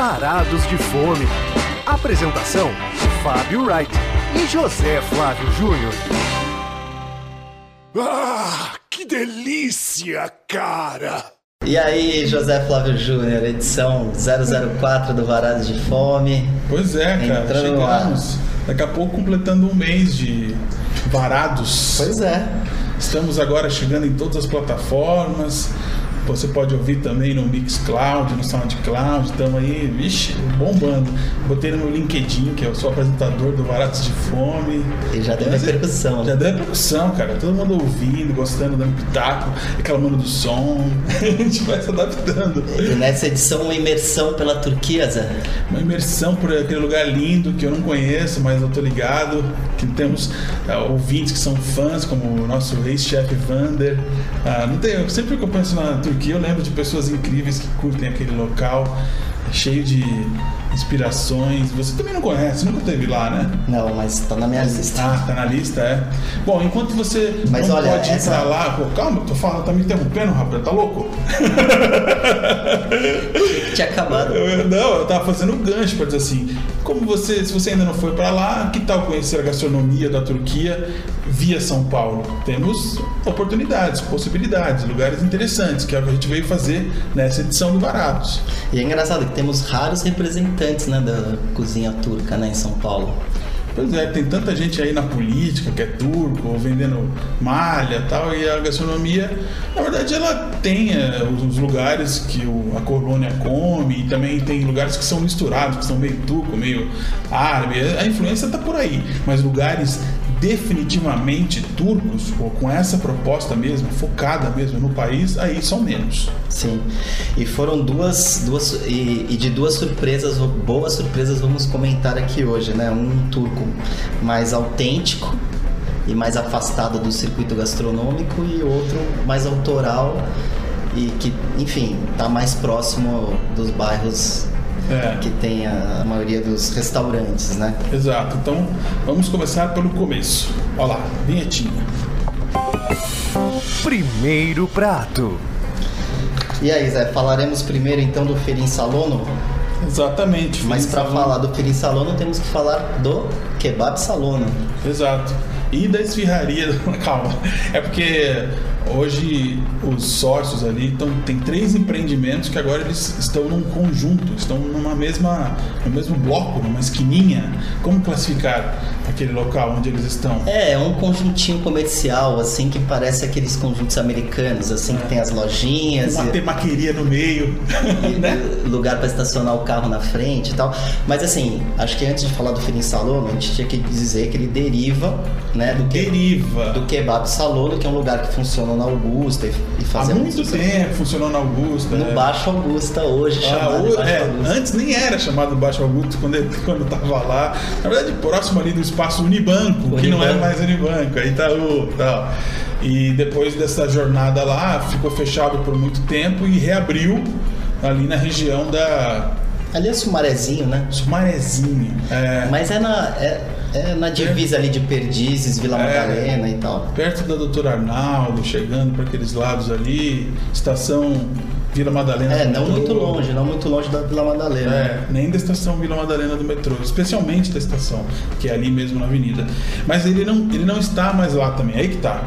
Varados de Fome. Apresentação: Fábio Wright e José Flávio Júnior. Ah, que delícia, cara! E aí, José Flávio Júnior, edição 004 do Varados de Fome. Pois é, cara, Entrando chegamos. Daqui a pouco completando um mês de Varados. Pois é. Estamos agora chegando em todas as plataformas. Você pode ouvir também no Mixcloud, no Soundcloud. Estamos aí, vixe, bombando. Botei no meu LinkedIn, que eu sou apresentador do Varados de Fome. E já deu é- repercussão. Já deu repercussão, cara. Todo mundo ouvindo, gostando, dando pitaco, reclamando do som. A gente vai se adaptando. E nessa edição, uma imersão pela Turquia, Zé. Uma imersão por aquele lugar lindo que eu não conheço, mas eu tô ligado. Que temos ah, ouvintes que são fãs, como o nosso ex-chefe Vander. Ah, não tem, eu sempre que eu penso na Turquia, eu lembro de pessoas incríveis que curtem aquele local, cheio de inspirações. Você também não conhece, nunca esteve lá, né? Não, mas tá na minha lista. Ah, tá na lista, é. Bom, enquanto você Mas não olha, pode ir essa- pra lá, pô, calma, tô falando, tá me interrompendo, rapaz, tá louco? Tinha acabado. Eu- não, eu tava fazendo um gancho para dizer assim, como você, se você ainda não foi para lá, que tal conhecer a gastronomia da Turquia via São Paulo? Temos oportunidades, possibilidades, lugares interessantes, que é o que a gente veio fazer nessa edição do Baratos. E é engraçado que temos raros representantes né, da cozinha turca né, em São Paulo. Pois é, tem tanta gente aí na política que é turco, vendendo malha tal, e a gastronomia, na verdade, ela tem é, os, lugares que a colônia come, e também tem lugares que são misturados, que são meio turco, meio árabe, a influência está por aí, mas lugares definitivamente turcos, ou com essa proposta mesmo, focada mesmo no país, aí são menos. Sim. E foram duas, duas e, e de duas surpresas, boas surpresas, vamos comentar aqui hoje, né? Um turco mais autêntico e mais afastado do circuito gastronômico e outro mais autoral e que, enfim, está mais próximo dos bairros É. que tem a, a maioria dos restaurantes, né? Exato, então vamos começar pelo começo. Olha lá, vinhetinha. Primeiro prato. E aí, Zé, falaremos primeiro então do Ferim Salono, Exatamente. mas para falar do Ferim Salono temos que falar do Kebab Salono. Exato. E da esfirraria. Calma. É porque hoje os sócios ali estão. Tem três empreendimentos que agora eles estão num conjunto, estão numa mesma. no mesmo bloco, numa esquininha. Como classificar aquele local onde eles estão? É, é um conjuntinho comercial, assim, que parece aqueles conjuntos americanos, assim, que tem as lojinhas, Uma e- temaqueria no meio. né? e lugar para estacionar o carro na frente e tal. Mas assim, acho que antes de falar do Ferim Salono, a gente tinha que dizer que ele deriva, né, do, que, Deriva. do Kebab Salono, que é um lugar que funciona na Augusta e, e Há fazemos muito tempo funcionou na Augusta. no é. Baixo Augusta hoje, Ah, chamado o- Baixo é, Augusta. antes nem era chamado Baixo Augusto quando ele, quando tava lá. Na verdade, próximo ali do espaço Unibanco, que não é Unibanco. mais Unibanco, é Itaú e tal. E depois dessa jornada lá, ficou fechado por muito tempo e reabriu ali na região da Ali é Sumarezinho, né? Sumarezinho. É, Mas é na, é, é na divisa ali de Perdizes, Vila É. Madalena e tal. perto da Doutora Arnaldo, chegando para aqueles lados ali, estação Vila Madalena. É, não metrô. muito longe, não muito longe da Vila Madalena. É, nem da estação Vila Madalena do metrô, especialmente da estação, que é ali mesmo na avenida. Mas ele não, ele não está mais lá também, aí que tá.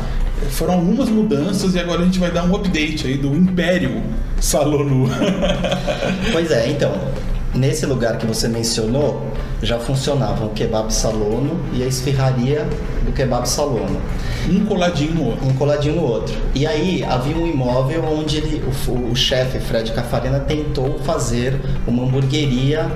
Foram algumas mudanças e agora a gente vai dar um update aí do Império Salonu. Pois é, então, nesse lugar que você mencionou, já funcionavam o kebab salono e a esfirraria do kebab salono, um coladinho no outro. um coladinho no outro. E aí havia um imóvel onde ele, o, o chefe Fred Cafarena tentou fazer uma hamburgueria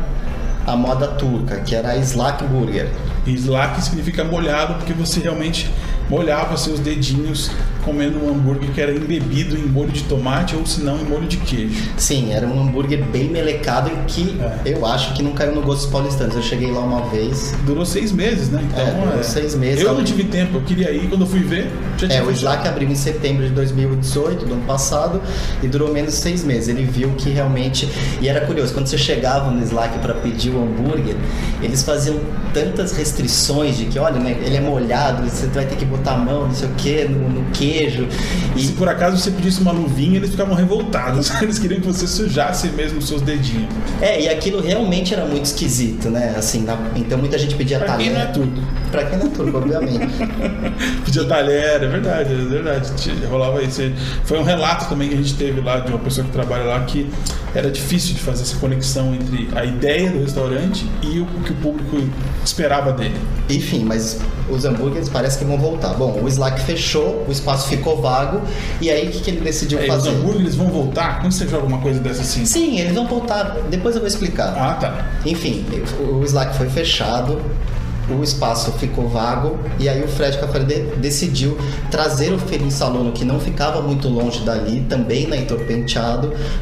à moda turca, que era a Slack Burger. Slack significa molhado, porque você realmente molhava seus dedinhos comendo um hambúrguer que era embebido em molho de tomate ou se não em molho de queijo. Sim, era um hambúrguer bem melecado e que É. eu acho que não caiu no gosto paulistanos. Eu cheguei lá uma vez. Durou seis meses, né? Então, É, durou seis meses. Eu não tive tempo, eu queria ir, quando eu fui ver, já tinha É, o. Slack abriu em setembro de 2018, do ano passado, e durou menos de seis meses. Ele viu que realmente. E era curioso, quando você chegava no Slack para pedir o hambúrguer, eles faziam tantas restrições de que, olha, né, ele é molhado, você vai ter que botar a mão, não sei o que, no, no queijo. E se por acaso você pedisse uma luvinha, eles ficavam revoltados. Eles queriam que você sujasse mesmo os seus dedinhos. É, e aquilo realmente era muito esquisito, né? Assim, na... então muita gente pedia pra talher. Quem não é turco. Pra quem não é turco, obviamente. pedia talher, é verdade, é verdade. Rolava isso. Foi um relato também que a gente teve lá de uma pessoa que trabalha lá que era difícil de fazer essa conexão entre a ideia do restaurante e o que o público esperava dele. Enfim, mas os hambúrgueres parece que vão voltar. Bom, o Slack fechou, o espaço ficou vago, e aí o que, que ele decidiu é, fazer? Os hambúrgueres vão voltar? Quando você joga alguma coisa dessa assim? Sim, eles vão voltar. Depois eu vou explicar. Ah, tá. Enfim, o Slack foi fechado, o espaço ficou vago e aí o Fred Cafardé decidiu trazer o Ferim Salono, que não ficava muito longe dali, também na Heitor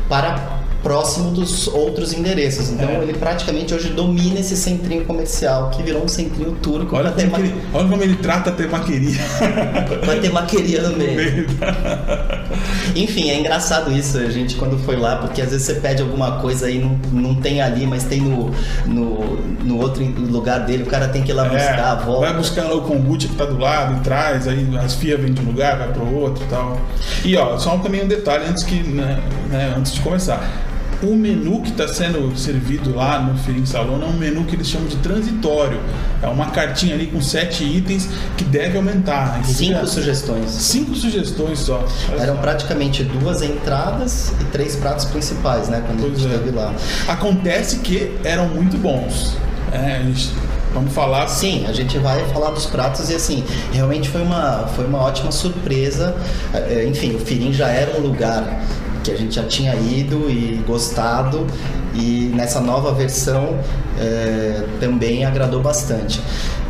para próximo dos outros endereços. Então é. ele praticamente hoje domina esse centrinho comercial que virou um centrinho turco. Olha, como, ele, olha como ele trata a temaqueria. Com a temaqueria no meio. Enfim, é engraçado isso, a gente quando foi lá, porque às vezes você pede alguma coisa e não, não tem ali, mas tem no, no, no outro lugar dele, o cara tem que ir lá é, buscar a volta. Vai buscar lá o kombucha que tá do lado e traz, aí as fias vêm de um lugar, vai pro outro e tal. E ó, só também um detalhe antes que né, né, antes de começar o menu que está sendo servido lá no Ferim Salão é um menu que eles chamam de transitório. É uma cartinha ali com sete itens que deve aumentar. Cinco é, sugestões. Cinco sugestões só. Eram praticamente duas entradas e três pratos principais, né? Quando pois a gente é. esteve lá. Acontece que eram muito bons. É, a gente Vamos falar. Sim, a gente vai falar dos pratos e assim, realmente foi uma, foi uma ótima surpresa. É, enfim, o Firim já era um lugar que a gente já tinha ido e gostado e nessa nova versão é, também agradou bastante.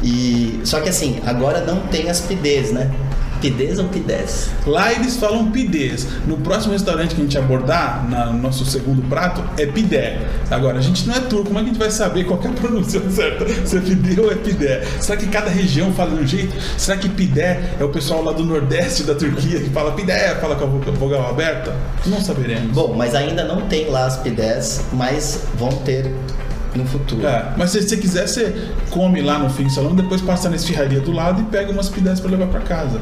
E só que assim, agora não tem as pidez, né? Pidez ou pidez? Lá eles falam pidez. No próximo restaurante que a gente abordar, no nosso segundo prato, é pidé. Agora, a gente não é turco, como é que a gente vai saber qual é a pronúncia certa? Se é pidê ou é pidé? Será que cada região fala de um jeito? Será que pidé é o pessoal lá do nordeste da Turquia que fala pidé, fala com a vogal aberta? Não saberemos. Bom, mas ainda não tem lá as pidés, mas vão ter no futuro. É, mas se você quiser, você come lá no fim do salão, depois passa na esfirraria do lado e pega umas pidés para levar para casa.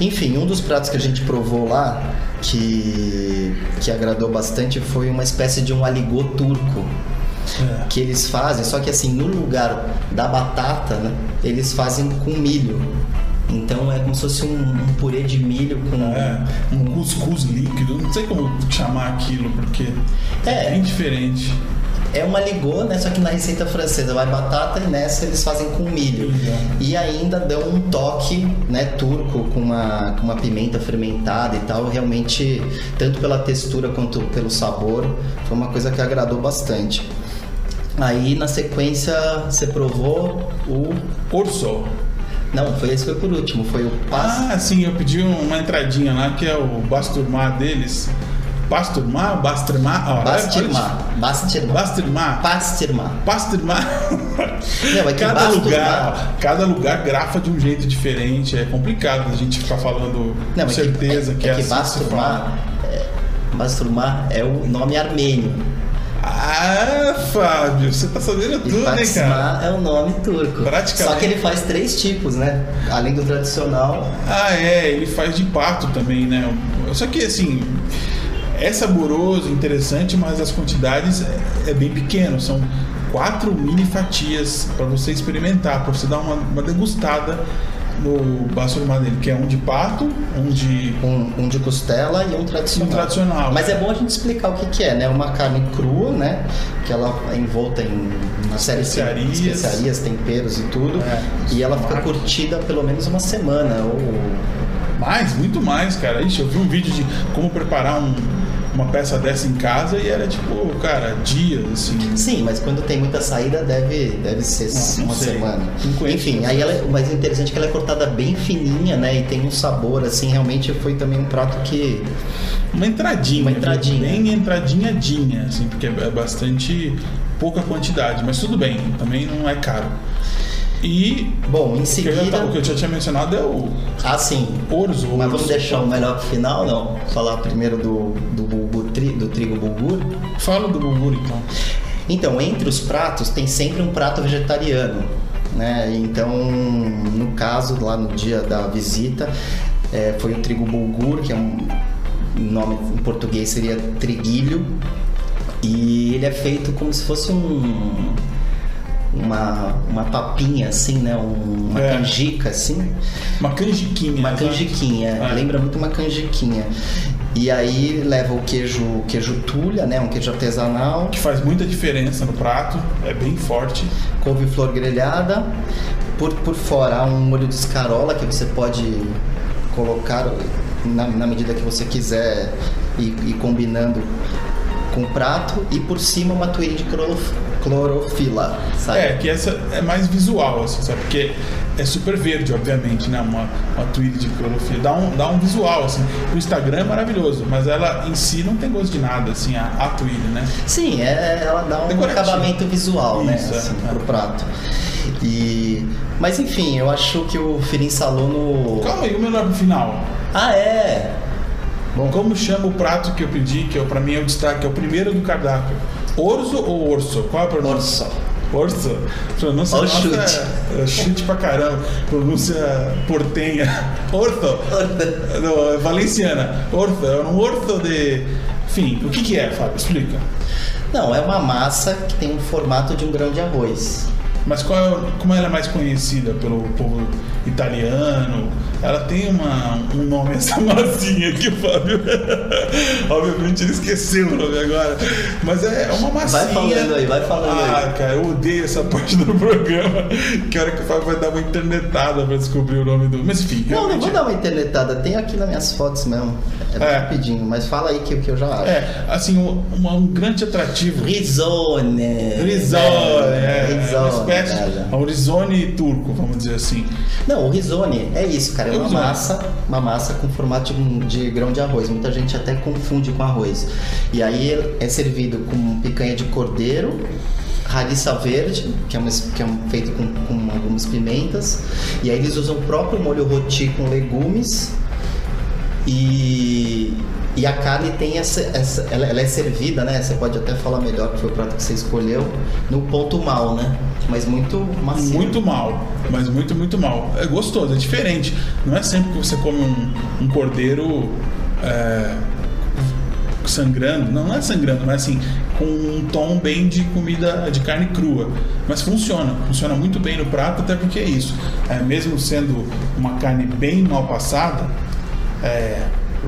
Enfim, um dos pratos que a gente provou lá que, que agradou bastante foi uma espécie de um aligô turco. É. Que eles fazem, só que assim, no lugar da batata, né, eles fazem com milho. Então é como se fosse um, um purê de milho com. É, um cuscuz líquido, não sei como chamar aquilo, porque é, é bem diferente. É uma ligô, né? Só que na receita francesa vai batata e nessa eles fazem com milho. E ainda dão um toque, né, turco com uma, com uma pimenta fermentada e tal. Realmente, tanto pela textura quanto pelo sabor, foi uma coisa que agradou bastante. Aí na sequência você provou o Orso. Não, foi esse foi por último, foi o pas... Ah, sim, eu pedi uma entradinha lá que é o basturmar deles. Basturmar? Basturmar? Ah, Basturmar. Basturmar. Basturmar. Basturmar. Basturmar. Não, é cada lugar, cada lugar grafa de um jeito diferente. É complicado a gente ficar falando Não, com certeza que, é, que é, que é, Basturmar é o nome armênio. Ah, Fábio, você tá sabendo tudo, né, cara? é o nome turco. Praticamente. Só que ele faz três tipos, né? Além do tradicional. Ah, é, ele faz de pato também, né? Só que assim, é saboroso, interessante, mas as quantidades é, é bem pequeno. São quatro mini fatias para você experimentar, para você dar uma, uma degustada no basturmar dele, que é um de pato, um de. Um, um de costela e um tradicional. Um tradicional. Mas é bom a gente explicar o que, que é, né? Uma carne crua, né? Que ela é envolta em uma série especiarias. de especiarias, temperos e tudo. É, e ela fica curtida pelo menos uma semana. Ou... Mais, muito mais, cara. Ixi, eu vi um vídeo de como preparar um uma peça dessa em casa e era tipo, cara, dias, assim. Sim, mas quando tem muita saída deve, deve ser não, uma sei. semana. Enfim, aí ela, o mais interessante é que ela é cortada bem fininha, né? E tem um sabor, assim, realmente foi também um prato que. Uma entradinha. Uma entradinha. Bem entradinhadinha, assim, porque é bastante pouca quantidade, mas tudo bem, também não é caro. E. Bom, em seguida. O que, eu, o que eu já tinha mencionado é o. Ah, sim. Orzo. Mas vamos deixar o melhor pro final, não? Falar primeiro do, do, bulgur, tri, do trigo bulgur? Fala do bulgur então. Então, entre os pratos tem sempre um prato vegetariano. Né? Então, no caso, lá no dia da visita, é, foi o trigo bulgur, que é um nome em português seria triguilho. E ele é feito como se fosse um uma, uma papinha assim, né? Um- uma É. canjica assim. Uma canjiquinha. Uma canjiquinha, É. lembra muito uma canjiquinha. E aí leva o queijo, queijo tulha, né? Um queijo artesanal, Que faz muita diferença no prato, é bem forte. couve-flor grelhada. Por, por fora há um molho de escarola que você pode colocar na, na medida que você quiser e, e combinando com o prato. E por cima uma tuíra de clorofila, sabe? É, que essa é mais visual, assim, sabe? Porque é super verde, obviamente, né? Uma, uma tweet de clorofila. Dá um, dá um visual, assim. O Instagram é maravilhoso, mas ela em si não tem gosto de nada, assim, a, a tweet, né? Sim, é, ela dá um Decorativo. acabamento visual, né, Isso, é. assim, pro prato. E, mas enfim, eu acho que o Firin Salono. Calma aí, o melhor pro final. Ah, é. Bom, Como chama o prato que eu pedi, que é, pra mim é o destaque, é o primeiro do cardápio? Orzo ou orso? Qual é a pronúncia? Orso. Orso. Pronúncia Ó o nossa chute. É, é chute pra caramba. Pronúncia portenha. Orso. Não, é valenciana. Orso. É um orso de... Enfim, o que que é, Fábio? Explica. Não, é uma massa que tem um formato de um grão de arroz. Mas qual é, como ela é mais conhecida pelo povo italiano? Ela tem uma, um nome, essa massinha que o Fábio. Obviamente ele esqueceu o nome agora. Mas é uma massinha. Vai falando aí, vai falando ah, aí. cara, eu odeio essa parte do programa. Que hora que o Fábio vai dar uma internetada pra descobrir o nome do. Mas enfim, Não, não vou dar uma internetada, tem aqui nas minhas fotos mesmo. É, É. rapidinho, mas fala aí que, que eu já acho. É, assim, um, um- grande atrativo. Risone. Risone, é, é uma espécie, é um risone turco, vamos dizer assim. Não, o risone é isso, cara. É uma massa, uma massa com formato de, de grão de arroz. Muita gente até confunde com arroz. E aí é servido com picanha de cordeiro, raliça verde, que é, uma, que é um- feito com, com algumas pimentas. E aí eles usam o próprio molho roti com legumes. E, e a carne tem essa, essa ela, ela é servida, né? Você pode até falar melhor que foi o prato que você escolheu, no ponto mal, né? Mas muito macio. Muito mal, mas muito, muito mal. É gostoso, é diferente. Não é sempre que você come um, um cordeiro é, sangrando, não, não é sangrando, mas assim, com um tom bem de comida de carne crua. Mas funciona, funciona muito bem no prato, até porque é isso. É, mesmo sendo uma carne bem mal passada, é,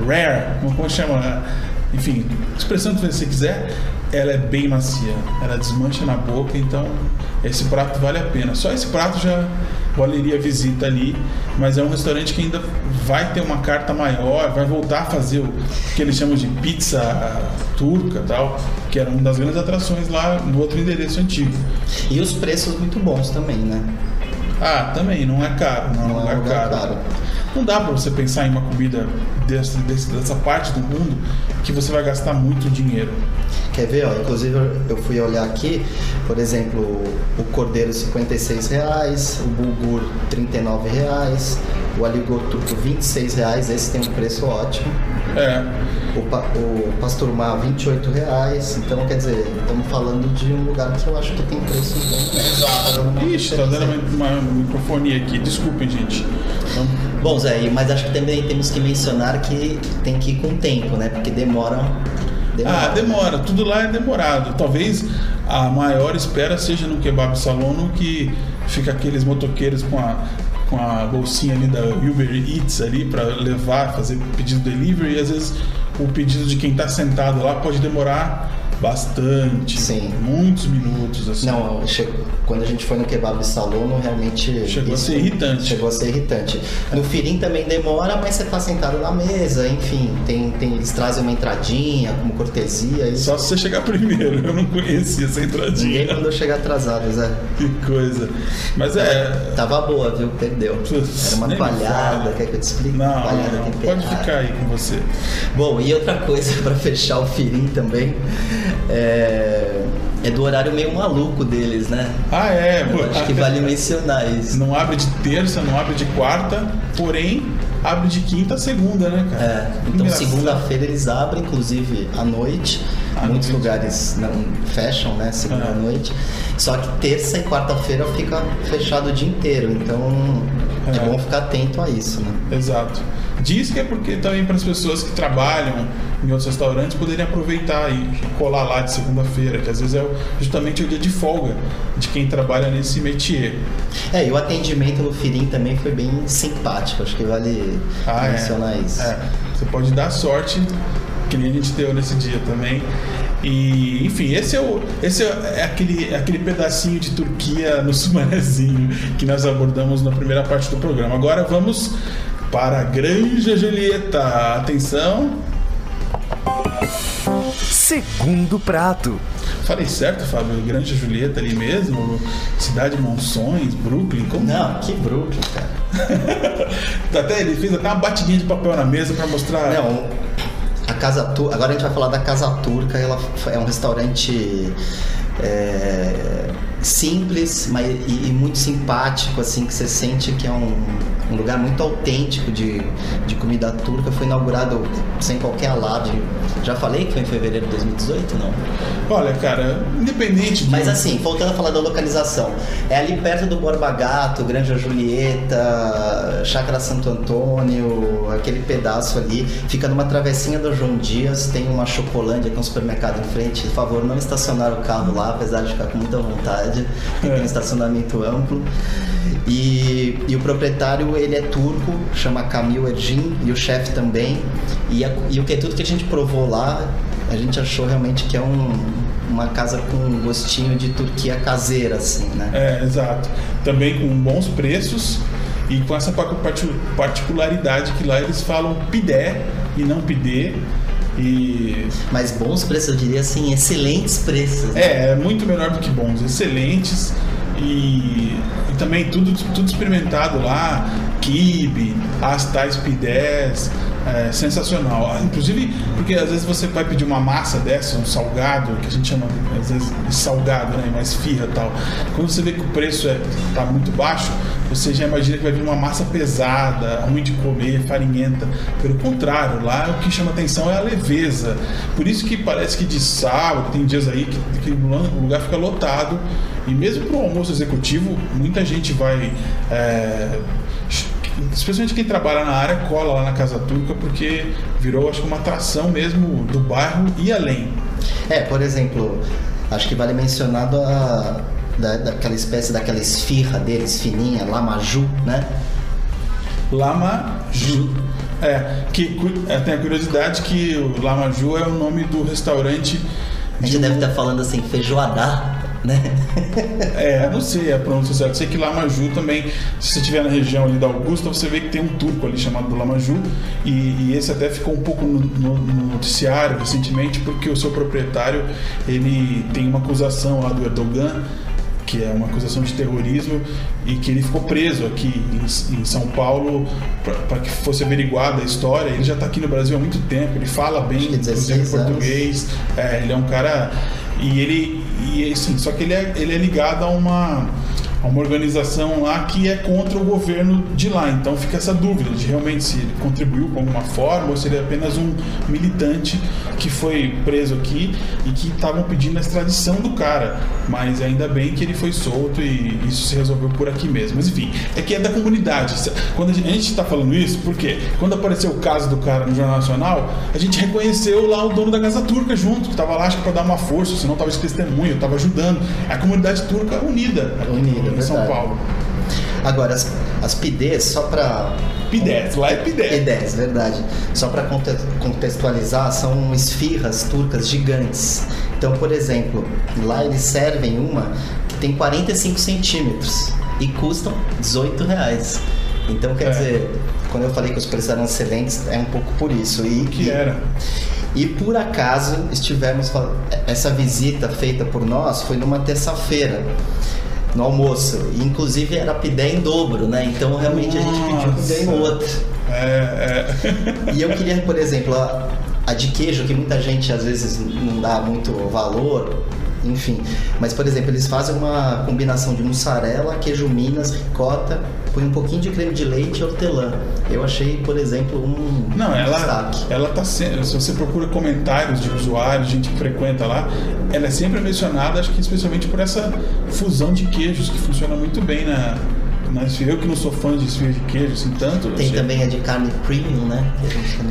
rare, como chama? Enfim, expressão que você quiser, ela é bem macia, ela desmancha na boca, então esse prato vale a pena. Só esse prato já valeria a visita ali, mas é um restaurante que ainda vai ter uma carta maior, vai voltar a fazer o que eles chamam de pizza turca tal, que era uma das grandes atrações lá no outro endereço antigo. E os preços muito bons também, né? Ah, também, não é caro, não, Não é é um lugar caro. caro. Não dá pra você pensar em uma comida dessa, dessa parte do mundo que você vai gastar muito dinheiro. Quer ver? Ó, inclusive eu- fui olhar aqui, por exemplo, o cordeiro 56 reais, o bulgur 39 reais, o aligor turco 26 reais, esse tem um preço ótimo. É, O, pa, o pasturmar 28 reais, então quer dizer, estamos falando de um lugar que eu acho que tem preço bom. Exato. Ixi, tá dando uma, uma microfonia aqui, desculpem, gente. Então, Bom, Zé, mas acho que também temos que mencionar que tem que ir com tempo, né? Porque demora. ah, demora, tudo lá é demorado. Talvez a maior espera seja no kebab salono que fica aqueles motoqueiros com a com a bolsinha ali da Uber Eats ali para levar, fazer pedido delivery e às vezes o pedido de quem tá sentado lá pode demorar bastante, Sim. muitos minutos assim. Não, quando a gente foi no kebab salono, realmente. Chegou a ser irritante. Chegou a ser irritante. No firim também demora, mas você tá sentado na mesa, enfim, tem, tem, eles trazem uma entradinha como cortesia. Isso. Só se você chegar primeiro, eu não conhecia essa Ninguém entradinha. mandou chegar atrasado, Zé. Que coisa. Mas é. Tava boa, viu? Perdeu. Putz, Era uma palhada, quer que eu te explique? Não, palhada não, temperada. pode ficar aí com você. Bom, e outra coisa pra fechar o firim também é, é do horário meio maluco deles, né? Ah, é. Eu acho que vale mencionar isso. Não abre de terça, não abre de quarta, porém abre de quinta a segunda, né, cara? É, então segunda-feira eles abrem, inclusive à noite. À Muitos noite. lugares não fecham, né? Segunda É. noite. Só que terça e quarta-feira fica fechado o dia inteiro. Então É, É. bom ficar atento a isso, né? Exato. Diz que é porque também para as pessoas que trabalham em outros restaurantes poderem aproveitar e colar lá de segunda-feira, que às vezes é justamente o dia de folga de quem trabalha nesse métier. É, e o atendimento no Firim também foi bem simpático, acho que vale Ah, é. mencionar isso. É, você pode dar sorte, que nem a gente deu nesse dia também. E, enfim, esse é, o, esse é aquele, aquele pedacinho de Turquia no Sumarezinho que nós abordamos na primeira parte do programa. Agora vamos para a Granja Julieta. Atenção. Segundo prato. Falei certo, Fábio? Granja Julieta ali mesmo? Cidade Monções, Brooklyn? Como? Não, que Brooklyn, cara. Até ele fez até uma batidinha de papel na mesa para mostrar. Não, a Casa Turca. Agora a gente vai falar da Casa Turca. Ela é um restaurante é, simples mas, e, e muito simpático, assim, que você sente que é um, um lugar muito autêntico de, de comida turca. Foi inaugurado sem qualquer alarde. Já falei que foi em fevereiro de 2018, não? Olha, cara, independente de. Mas assim, voltando a falar da localização, é ali perto do Borba Gato, Granja Julieta, Chácara Santo Antônio, aquele pedaço ali, fica numa travessinha do João Dias, tem uma Chocolândia, que é um supermercado em frente. Por favor, não estacionar o carro lá, apesar de ficar com muita vontade, tem É. um estacionamento amplo. E, e o proprietário, ele é turco, chama Kamil Ergin, e o chefe também. E, a- e o que é tudo que a gente provou lá, a gente achou realmente que é um, uma casa com um gostinho de Turquia caseira, assim, né? É, exato. Também com bons preços e com essa pa- parti- particularidade que lá eles falam pidé e não pidê. E Mas bons preços, eu diria assim, excelentes preços. né? é, é muito melhor do que bons, excelentes e, e também tudo, tudo experimentado lá, kibe, as tais pidés, é, sensacional. Ah, Inclusive, porque às vezes você vai pedir uma massa dessa, um salgado, que a gente chama às vezes de salgado, né, mais firra tal. Quando você vê que o preço é, tá muito baixo, você já imagina que vai vir uma massa pesada, ruim de comer, farinhenta. Pelo contrário, lá o que chama atenção é a leveza. Por isso que parece que de sábado, tem dias aí que, que o lugar fica lotado. E mesmo para o almoço executivo, muita gente vai. é, especialmente quem trabalha na área, cola lá na Casa Turca, porque virou, acho que, uma atração mesmo do bairro e além. É, por exemplo, acho que vale mencionar da, da, daquela espécie daquela esfirra deles, fininha, lamaju, né? Lama Ju. É, que é, tem a curiosidade que o Lama Ju é o nome do restaurante. A gente de deve estar falando assim, feijoadá, né? É, não sei a pronúncia certa. Sei que Lamaju também, se você estiver na região ali da Augusta, você vê que tem um turco ali chamado Lamaju. E, e esse até ficou um pouco no, no- no noticiário recentemente, porque o seu proprietário ele tem uma acusação lá do Erdogan, que é uma acusação de terrorismo, e que ele ficou preso aqui em, em São Paulo para que fosse averiguada a história. Ele já está aqui no Brasil há muito tempo, ele fala bem, Acho que 16 inclusive, português. É, ele é um cara. E ele. E assim, só que ele é, ele é ligado a uma, a uma organização lá que é contra o governo de lá. Então fica essa dúvida de realmente se ele contribuiu com alguma forma ou se ele é apenas um militante que foi preso aqui e que estavam pedindo a extradição do cara. Mas ainda bem que ele foi solto e isso se resolveu por aqui mesmo. Mas enfim, é que é da comunidade. Quando a gente está falando isso, porque quando apareceu o caso do cara no Jornal Nacional, a gente reconheceu lá o dono da Casa Turca junto, que estava lá acho que para dar uma força, senão estava de testemunho, estava ajudando. É a comunidade turca unida Unida, em São. Paulo. Agora, as, as só para P10, lá é P10. P10, verdade. Só para contextualizar, são esfirras turcas gigantes. Então, por exemplo, lá eles servem uma que tem 45 centímetros e custam 18 reais. Então, quer É. dizer, quando eu falei que os preços eram excelentes, é um pouco por isso. E, que era. e por acaso estivemos essa visita feita por nós foi numa terça-feira no almoço. E, inclusive era pidé em dobro, né? Então realmente a gente pediu pidé em Nossa. outro. É, é. E eu queria, por exemplo, a, a de queijo, que muita gente às vezes não dá muito valor, enfim. Mas, por exemplo, eles fazem uma combinação de mussarela, queijo minas, ricota, põe um pouquinho de creme de leite e hortelã. Eu achei, por exemplo, um Não, ela, destaque. ela tá sendo. Se você procura comentários de usuários, gente que frequenta lá, ela é sempre mencionada, acho que especialmente por essa fusão de queijos que funciona muito bem na, na esfirra. Eu que não sou fã de esfirra de queijo, assim, tanto. Tem achei- também a de carne premium, né?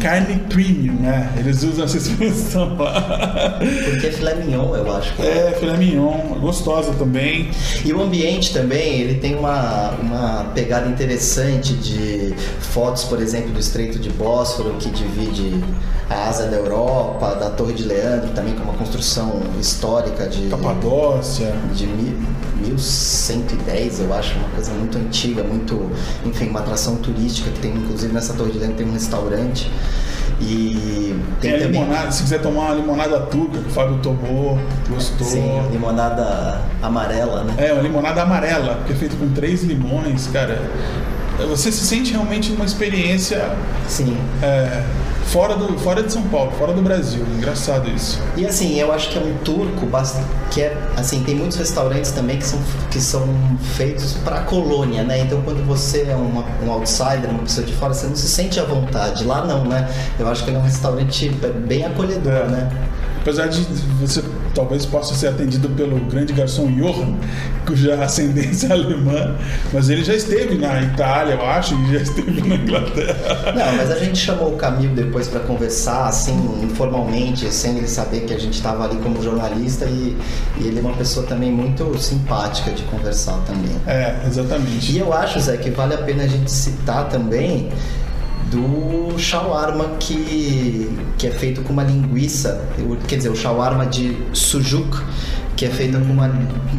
Carne premium, né? Eles usam essa expressão lá. Porque é filé mignon, eu acho. É, filé mignon, gostosa também. E o ambiente também, ele tem uma, uma pegada interessante de fotos, por exemplo, do Estreito de Bósforo, que divide a Ásia da Europa, da Torre de Leandro, também com uma construção histórica de, Capadócia. de 1110, eu acho, uma coisa muito antiga, muito, enfim, uma atração turística que tem, inclusive nessa Torre de Leandro tem um restaurante. E tem Tem a também limonada, se quiser tomar uma limonada turca que o Fábio tomou, gostou. sim, limonada amarela, né? É, uma limonada amarela, que é feita com três limões, cara. Você se sente realmente numa experiência Sim. é, fora, do, fora de São Paulo, fora do Brasil. Engraçado isso. E assim, eu acho que é um turco que é assim, tem muitos restaurantes também que são, que são feitos para colônia, né? Então quando você é uma- um outsider, uma pessoa de fora, você não se sente à vontade. Lá não, né? Eu acho que ele é um restaurante bem acolhedor, É. né? Apesar de você talvez possa ser atendido pelo grande garçom Johann, cuja ascendência é alemã, mas ele já esteve na Itália, eu acho, e já esteve na Inglaterra. Não, mas a gente chamou o Camilo depois para conversar, assim, informalmente, sem ele saber que a gente estava ali como jornalista e, e ele é uma pessoa também muito simpática de conversar também. É, E exatamente. eu acho, Zé, que vale a pena a gente citar também do shawarma que, que é feito com uma linguiça, quer dizer, o shawarma de sujuk, que é feita com uma,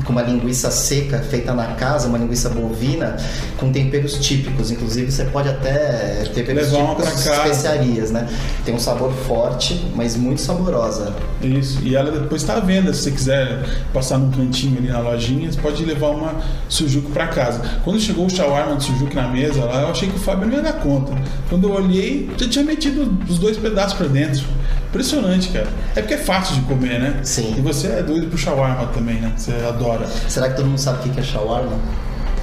com uma linguiça seca, feita na casa, uma linguiça bovina, com temperos típicos. Inclusive, você pode até temperos Levar típicos, especiarias, né? Tem um sabor forte, mas muito saborosa. Isso. E ela depois está à venda. Se você quiser passar num cantinho ali na lojinha, você pode levar uma sujuco para casa. Quando chegou o shawarma de sujuco na mesa lá, eu achei que o Fábio não ia dar conta. Quando eu olhei, já tinha metido os dois pedaços para dentro. Impressionante, cara. É porque é fácil de comer, né? Sim. E você é doido pro shawarma também, né? Você adora. Será que todo mundo sabe o que é shawarma?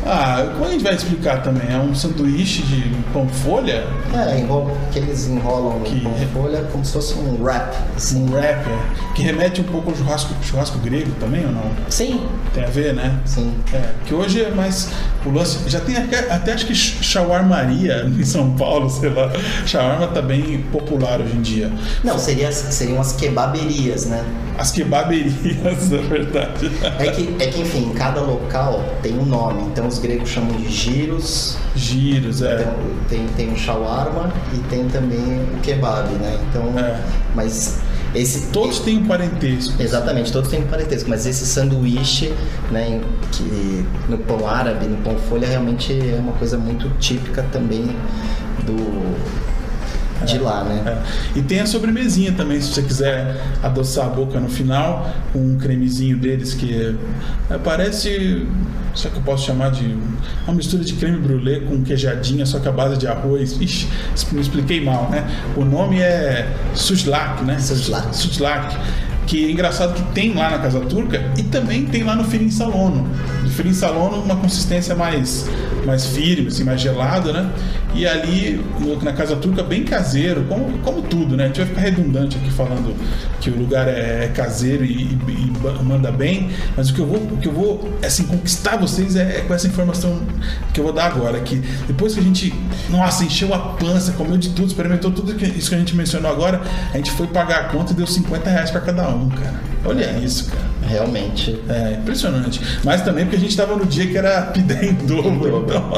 Ah, como a gente vai explicar também? É um sanduíche de pão folha? É, enrola, que eles enrolam Que- pão folha como se fosse um wrap. Assim. Um wrap, é, que remete um pouco ao churrasco, churrasco grego também, ou não? Sim, Tem a ver, né? sim. É, que hoje é mais o lance. Já tem até, até acho que shawarmaria em São Paulo, sei lá. Shawarma tá bem popular hoje em dia. Não, seria, seriam as kebaberias, né? As kebaberias, é verdade. É que, é que, enfim, cada local tem um nome. Então os gregos chamam de giros, Giros, é. então, tem, tem o shawarma e tem também o kebab, né? Então, É. mas esse... Todos têm um parentesco. Exatamente, todos têm um parentesco, mas esse sanduíche, né, que no pão árabe, no pão folha, realmente é uma coisa muito típica também do de lá, né? É. E tem a sobremesinha também, se você quiser adoçar a boca no final, com um cremezinho deles que é, parece. Só que eu posso chamar de uma mistura de creme brulee com queijadinha, só que a base de arroz. Ixi, me expliquei mal, né? O nome é Sujlak, né? Sujlak. Sujlak. Que é engraçado que tem lá na Casa Turca e também tem lá no Firin Salono. No Firin Salono, uma consistência mais, mais firme, assim, mais gelada, né? E ali no- na Casa Turca, bem caseiro, como, como tudo, né? A gente vai ficar redundante aqui falando que o lugar é, é caseiro e, e- e manda bem, mas o que eu vou, o que eu vou assim, conquistar vocês é, é com essa informação que eu vou dar agora. Que depois que a gente, nossa, encheu a pança, comeu de tudo, experimentou tudo que- isso que a gente mencionou agora, a gente foi pagar a conta e deu 50 reais para cada um, cara. Olha É. isso, cara. Realmente. É impressionante. Mas também porque a gente estava no dia que era pidé em dobro. Então...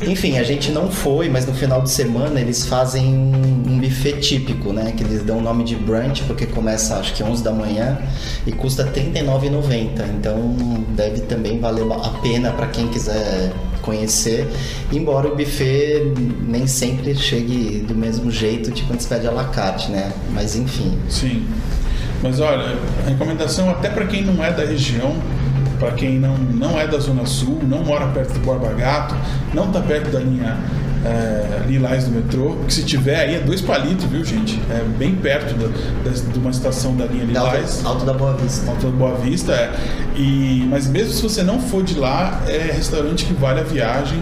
Enfim, a gente não foi, mas no final de semana eles fazem um, um buffet típico, né? Que eles dão o nome de brunch, porque começa acho que 11 da manhã e custa R$ 39,90. Então deve também valer a pena para quem quiser conhecer. Embora o buffet nem sempre chegue do mesmo jeito de quando se pede à la carte, né? Mas enfim. Sim. Mas olha, a recomendação até para quem não é da região, para quem não, não é da Zona Sul, não mora perto do Borba Gato, não está perto da linha é, Lilás do metrô, que se tiver aí é dois palitos, viu gente? É bem perto da- da- de uma estação da linha Lilás. Alto, Alto da Boa Vista. Alto da Boa Vista, é. E, mas mesmo se você não for de lá, é restaurante que vale a viagem,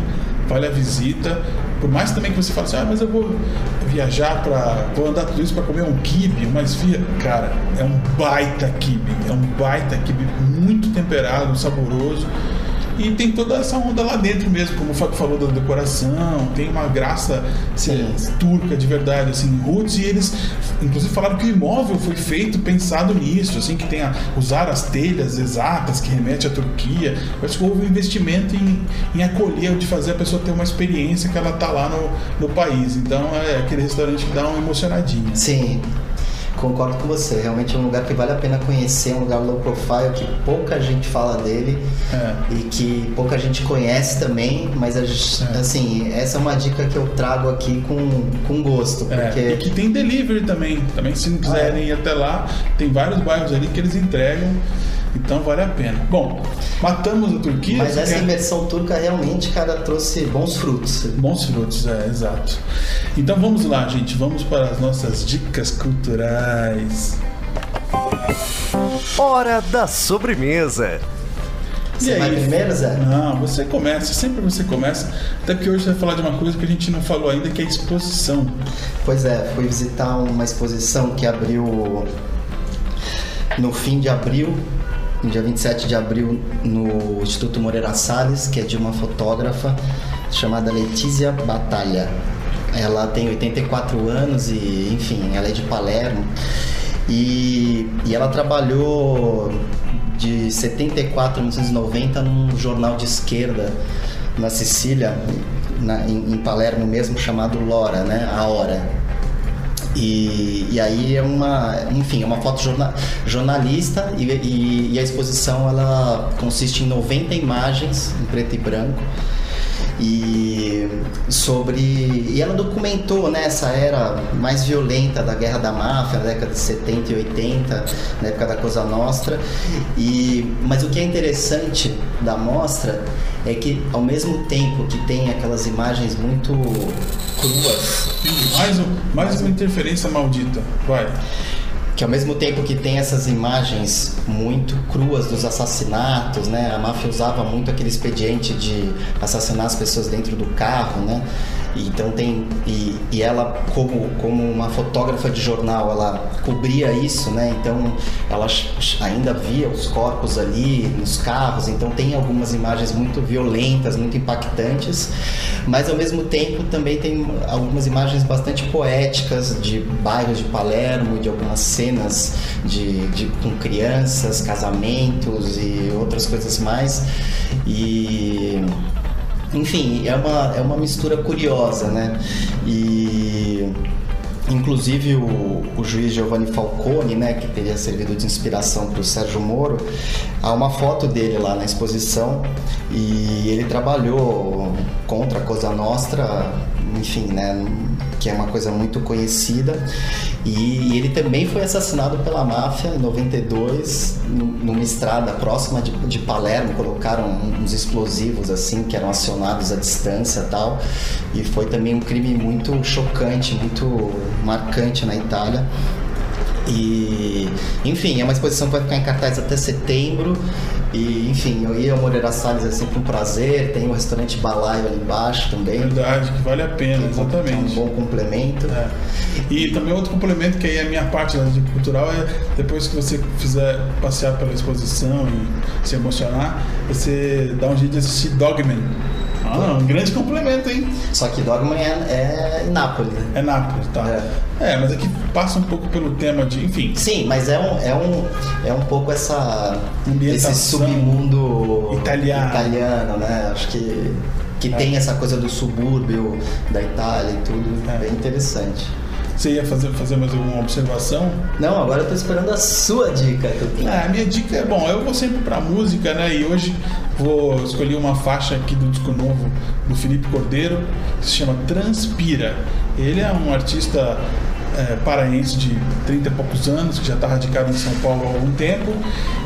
vale a visita. Por mais também que você fale assim, ah, mas eu vou viajar para vou andar tudo isso para comer um kibe, uma esfirra. Cara, é um baita kibe, é um baita kibe muito temperado, saboroso. E tem toda essa onda lá dentro mesmo, como o Fábio falou da decoração, tem uma graça assim, turca de verdade, assim, roots, e eles inclusive falaram que o imóvel foi feito pensado nisso, assim, que tem a, usar as telhas exatas que remete à Turquia. Parece que houve um investimento em, em acolher, de fazer a pessoa ter uma experiência que ela tá lá no, no país. Então é aquele restaurante que dá uma emocionadinha. Sim, concordo com você. Realmente é um lugar que vale a pena conhecer, um lugar low profile que pouca gente fala dele É. e que pouca gente conhece também, mas a gente- É. assim, essa é uma dica que eu trago aqui com, com gosto, É, porque E que tem delivery também. Também, se não quiserem Ah, ir até lá, tem vários bairros ali que eles entregam. Então vale a pena. Bom, matamos a Turquia. mas você essa quer- imersão turca realmente, cara, trouxe bons frutos. Bons frutos, é, exato. Então vamos lá, gente. Vamos para as nossas dicas culturais. Hora da sobremesa. Você E vai aí? primeiro, Zé? Não, você começa, sempre você começa. Até porque hoje você vai falar de uma coisa que a gente não falou ainda, que é a exposição. Pois é, fui visitar uma exposição que abriu no fim de abril, no dia 27 de abril, no Instituto Moreira Salles, que é de uma fotógrafa chamada Letícia Batalha. Ela tem 84 anos e, enfim, ela é de Palermo. E, e ela trabalhou de 74 a 1990 num jornal de esquerda na Sicília, na- em, em Palermo mesmo, chamado Lora, né? A Hora. E, e aí é uma, enfim, é uma foto jorna- jornalista e, e- e a exposição ela consiste em 90 imagens em preto e branco e sobre e ela documentou né, essa era mais violenta da guerra da máfia na década de 70 e 80 na época da Cosa Nostra e mas o que é interessante da mostra é que ao mesmo tempo que tem aquelas imagens muito cruas Mais, um, mais uma interferência maldita. Vai. Que ao mesmo tempo que tem essas imagens muito cruas dos assassinatos, né? A máfia usava muito aquele expediente de assassinar as pessoas dentro do carro, né? E Então tem e, e ela como como uma fotógrafa de jornal, ela cobria isso, né? Então ela ainda via os corpos ali nos carros, então tem algumas imagens muito violentas, muito impactantes, mas ao mesmo tempo também tem algumas imagens bastante poéticas de bairros de Palermo, de algumas cenas de, de- com crianças, casamentos e outras coisas mais. E enfim, é uma, é uma mistura curiosa, né? E inclusive o, o juiz Giovanni Falcone, né, que teria servido de inspiração para o Sérgio Moro, há uma foto dele lá na exposição e ele trabalhou contra a Cosa Nostra, enfim, né, que é uma coisa muito conhecida. E ele também foi assassinado pela máfia em 92, num- numa estrada próxima de, de Palermo. Colocaram uns explosivos assim que eram acionados à distância e tal. E foi também um crime muito chocante, muito marcante na Itália. E, enfim, é uma exposição que vai ficar em cartaz até setembro. E, enfim, eu ia ao Moreira Salles, é sempre um prazer. Tem o restaurante Balaio ali embaixo também. Verdade, que vale a pena, que é um exatamente. bom complemento. É. E também outro complemento que aí é a minha parte da dica cultural é depois que você fizer passear pela exposição e se emocionar, você dá um jeito de assistir Dogman. Ah, um grande complemento, hein? Só que Dogman é, é Nápoles. né? É Nápoles, tá? É. mas aqui passa um pouco pelo tema de, enfim, Sim, mas é um, é um, é um pouco essa, esse submundo italiano. italiano, né? Acho que, que É. tem essa coisa do subúrbio da Itália e tudo, É. bem interessante. Você ia fazer, fazer mais alguma observação? Não, agora eu tô esperando a sua dica. Ah, a minha dica é, bom, eu vou sempre pra música, né? E hoje vou escolher uma faixa aqui do disco novo do Felipe Cordeiro, que se chama Transpira. Ele é um artista é, paraense de 30 e poucos anos, que já está radicado em São Paulo há algum tempo,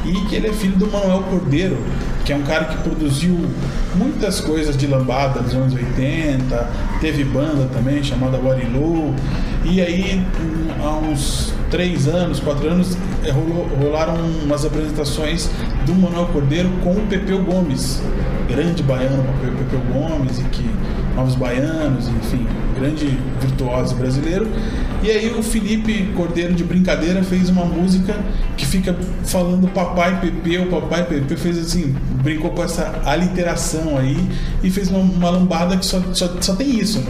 e que ele é filho do Manuel Cordeiro, que é um cara que produziu muitas coisas de lambada nos anos 80, teve banda também chamada Warilu, e aí um, há uns três anos, quatro anos, eh, rolou- rolaram umas apresentações do Manuel Cordeiro com o Pepeu Gomes, grande baiano Pepeu Pepeu Gomes, e que Novos Baianos, enfim, grande virtuoso brasileiro. E aí o Felipe Cordeiro de brincadeira fez uma música que fica falando papai Pepe, o papai Pepe fez assim, brincou com essa aliteração aí e fez uma, uma lambada que só, só, só tem isso.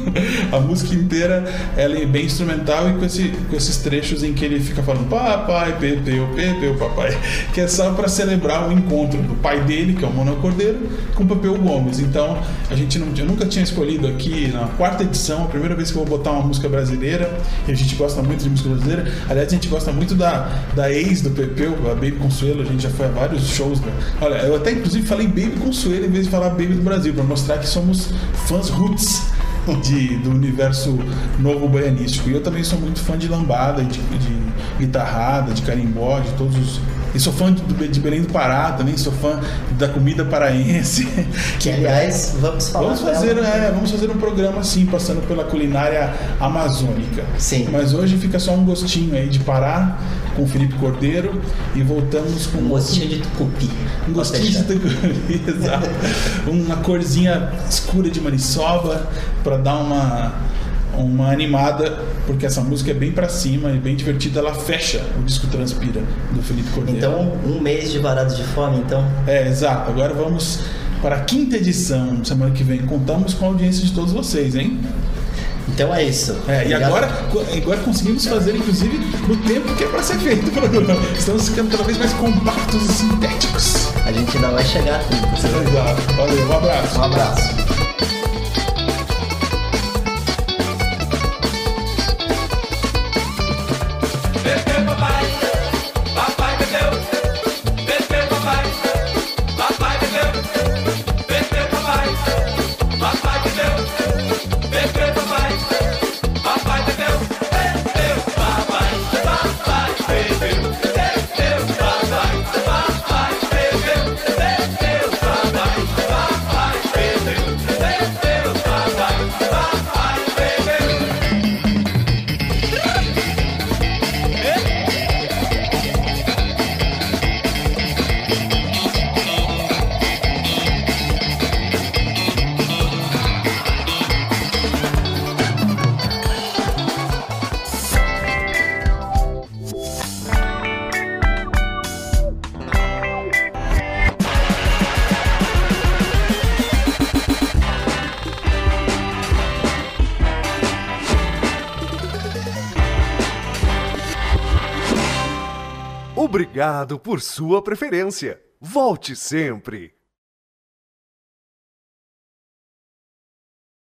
a música inteira ela é bem instrumental e com, esse, com esses trechos em que ele fica falando papai Pepe, o Pepe, o papai, que é só para celebrar o encontro do pai dele, que é o Manuel Cordeiro, com o Pepeu Gomes. Então, a gente não, eu nunca tinha escolhido aqui na quarta edição, a primeira vez que eu vou botar uma música brasileira, e a gente gosta muito de música brasileira. Aliás, a gente gosta muito da, da ex do Pepeu, a Baby Consuelo, a gente já foi a vários shows. Né? Olha, eu até inclusive falei Baby Consuelo em vez de falar Baby do Brasil, para mostrar que somos fãs roots de, do universo novo baianístico. E eu também sou muito fã de lambada, de, de guitarrada, de carimbó, de todos os e sou fã de, de Belém do Pará também, sou fã da comida paraense. Que aliás, vamos falar. Vamos fazer, é, vamos fazer um programa assim, passando pela culinária amazônica. Sim. Mas hoje fica só um gostinho aí de Pará com o Felipe Cordeiro e voltamos com um gostinho de tucupi. Um gostinho de tucupi, exato. uma corzinha escura de maniçoba para dar uma uma animada, porque essa música é bem para cima e bem divertida, ela fecha o disco Transpira do Felipe Cordeiro. Então, um mês de Varados de Fome, então? É, exato. Agora vamos para a quinta edição, semana que vem. Contamos com a audiência de todos vocês, hein? Então é isso. É, e agora, agora conseguimos fazer, inclusive, no tempo que é para ser feito o programa. Estamos ficando cada vez mais compactos e sintéticos. A gente ainda vai chegar a tempo. Exato. Valeu, um abraço. Um abraço. Por sua preferência. Volte sempre!